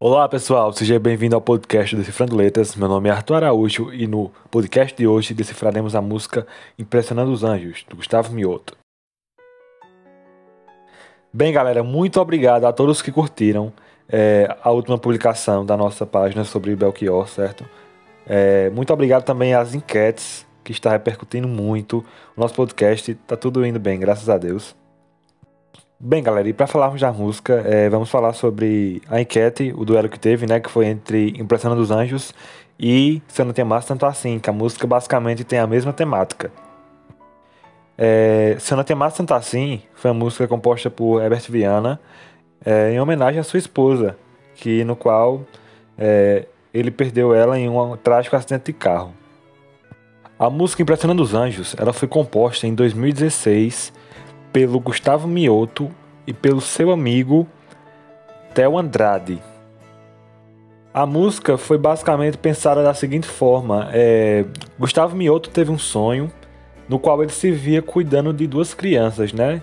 Olá pessoal, seja bem-vindo ao podcast Decifrando Letras. Meu nome é Arthur Araújo e no podcast de hoje decifraremos a música Impressionando os Anjos, do Gustavo Mioto. Bem, galera, muito obrigado a todos que curtiram é, a última publicação da nossa página sobre Belchior, certo? É, muito obrigado também às enquetes, que está repercutindo muito. O nosso podcast está tudo indo bem, graças a Deus. Bem, galera, e para falarmos da música, é, vamos falar sobre a enquete, o duelo que teve, né, que foi entre Impressão dos Anjos e Se Não Tem Mais Tanto Assim, que a música basicamente tem a mesma temática. É, Se Eu Não Tanto Assim foi uma música composta por Herbert Viana é, em homenagem à sua esposa, que no qual é, ele perdeu ela em um trágico acidente de carro. A música Impressionando os Anjos ela foi composta em 2016 pelo Gustavo Mioto e pelo seu amigo Theo Andrade. A música foi basicamente pensada da seguinte forma: é, Gustavo Mioto teve um sonho no qual ele se via cuidando de duas crianças, né?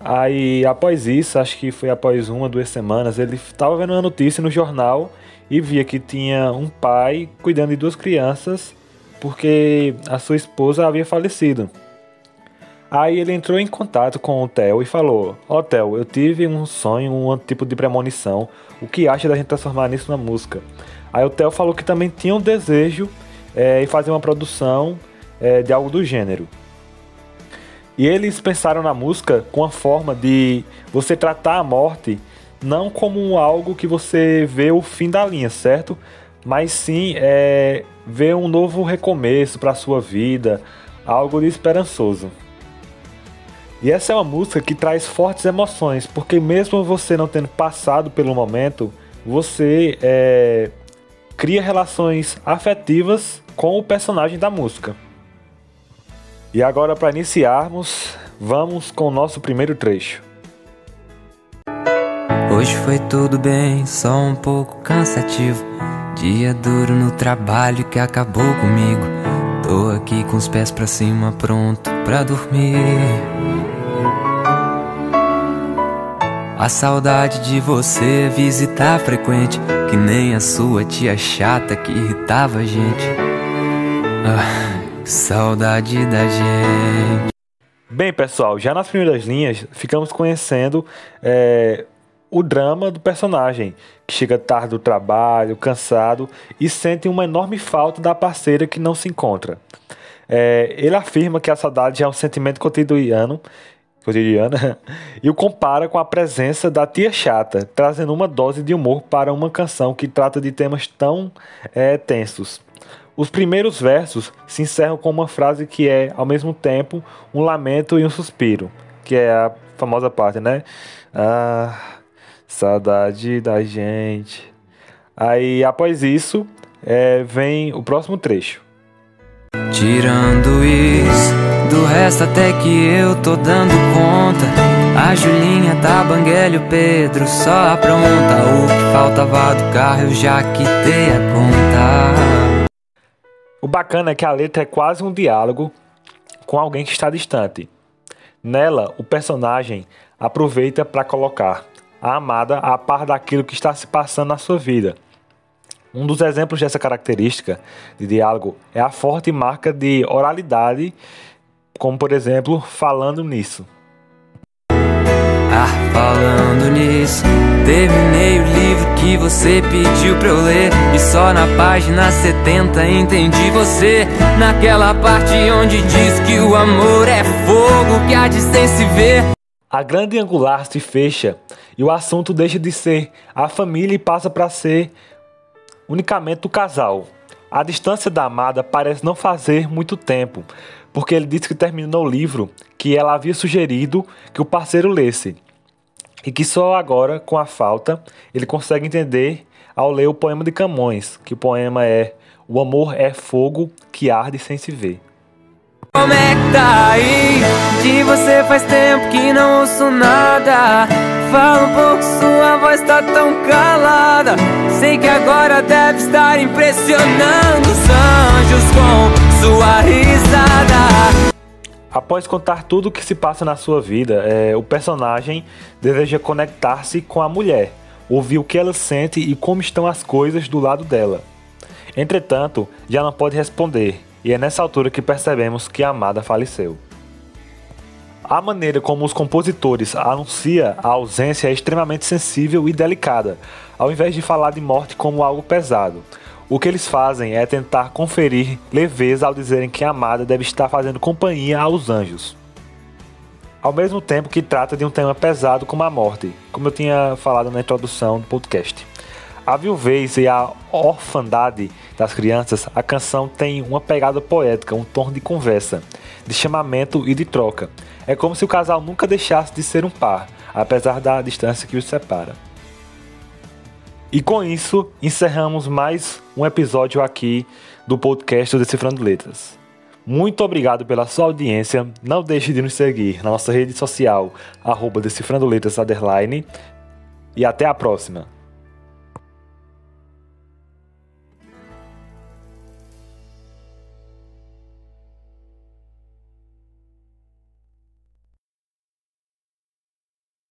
Aí, após isso, acho que foi após uma, duas semanas, ele estava vendo uma notícia no jornal e via que tinha um pai cuidando de duas crianças porque a sua esposa havia falecido. Aí ele entrou em contato com o Theo e falou: Ó oh, Theo, eu tive um sonho, um tipo de premonição. O que acha da gente transformar nisso na música? Aí o Theo falou que também tinha um desejo é, em fazer uma produção é, de algo do gênero. E eles pensaram na música com a forma de você tratar a morte não como algo que você vê o fim da linha, certo? Mas sim é, ver um novo recomeço para a sua vida, algo de esperançoso. E essa é uma música que traz fortes emoções, porque mesmo você não tendo passado pelo momento, você é, cria relações afetivas com o personagem da música. E agora, para iniciarmos, vamos com o nosso primeiro trecho. Hoje foi tudo bem, só um pouco cansativo. Dia duro no trabalho que acabou comigo. Tô aqui com os pés pra cima, pronto pra dormir. A saudade de você visitar frequente, que nem a sua tia chata que irritava a gente. Ah, saudade da gente. Bem, pessoal, já nas primeiras linhas ficamos conhecendo é, o drama do personagem, que chega tarde do trabalho, cansado e sente uma enorme falta da parceira que não se encontra. É, ele afirma que a saudade é um sentimento cotidiano cotidiana e o compara com a presença da tia chata, trazendo uma dose de humor para uma canção que trata de temas tão é, tensos. Os primeiros versos se encerram com uma frase que é, ao mesmo tempo, um lamento e um suspiro, que é a famosa parte, né? Ah, saudade da gente. Aí, após isso, é, vem o próximo trecho. Tirando isso do resto até que eu tô dando conta. A Julinha tá banguela o Pedro só apronta. O que faltava do carro eu já quitei a conta. O bacana é que a letra é quase um diálogo com alguém que está distante. Nela, o personagem aproveita para colocar a amada a par daquilo que está se passando na sua vida. Um dos exemplos dessa característica de diálogo é a forte marca de oralidade como por exemplo, falando nisso. Ah, falando nisso, terminei o livro que você pediu pra eu ler. E só na página 70 entendi você. Naquela parte onde diz que o amor é fogo que há de se ver. A grande angular se fecha e o assunto deixa de ser a família e passa para ser unicamente o casal. A distância da amada parece não fazer muito tempo, porque ele disse que terminou o livro que ela havia sugerido que o parceiro lesse e que só agora, com a falta, ele consegue entender ao ler o poema de Camões, que o poema é O amor é fogo que arde sem se ver. Como é que tá aí? Faz tempo que não ouço nada. Fala um pouco, sua voz tá tão calada. Sei que agora deve estar impressionando os anjos com sua risada. Após contar tudo o que se passa na sua vida, é, o personagem deseja conectar-se com a mulher, ouvir o que ela sente e como estão as coisas do lado dela. Entretanto, já não pode responder, e é nessa altura que percebemos que a amada faleceu. A maneira como os compositores anunciam a ausência é extremamente sensível e delicada, ao invés de falar de morte como algo pesado. O que eles fazem é tentar conferir leveza ao dizerem que a amada deve estar fazendo companhia aos anjos. Ao mesmo tempo que trata de um tema pesado como a morte, como eu tinha falado na introdução do podcast. A viuvez e a orfandade das crianças, a canção tem uma pegada poética, um tom de conversa, de chamamento e de troca. É como se o casal nunca deixasse de ser um par, apesar da distância que os separa. E com isso, encerramos mais um episódio aqui do podcast Decifrando Letras. Muito obrigado pela sua audiência. Não deixe de nos seguir na nossa rede social, arroba Decifrando Letras, e até a próxima.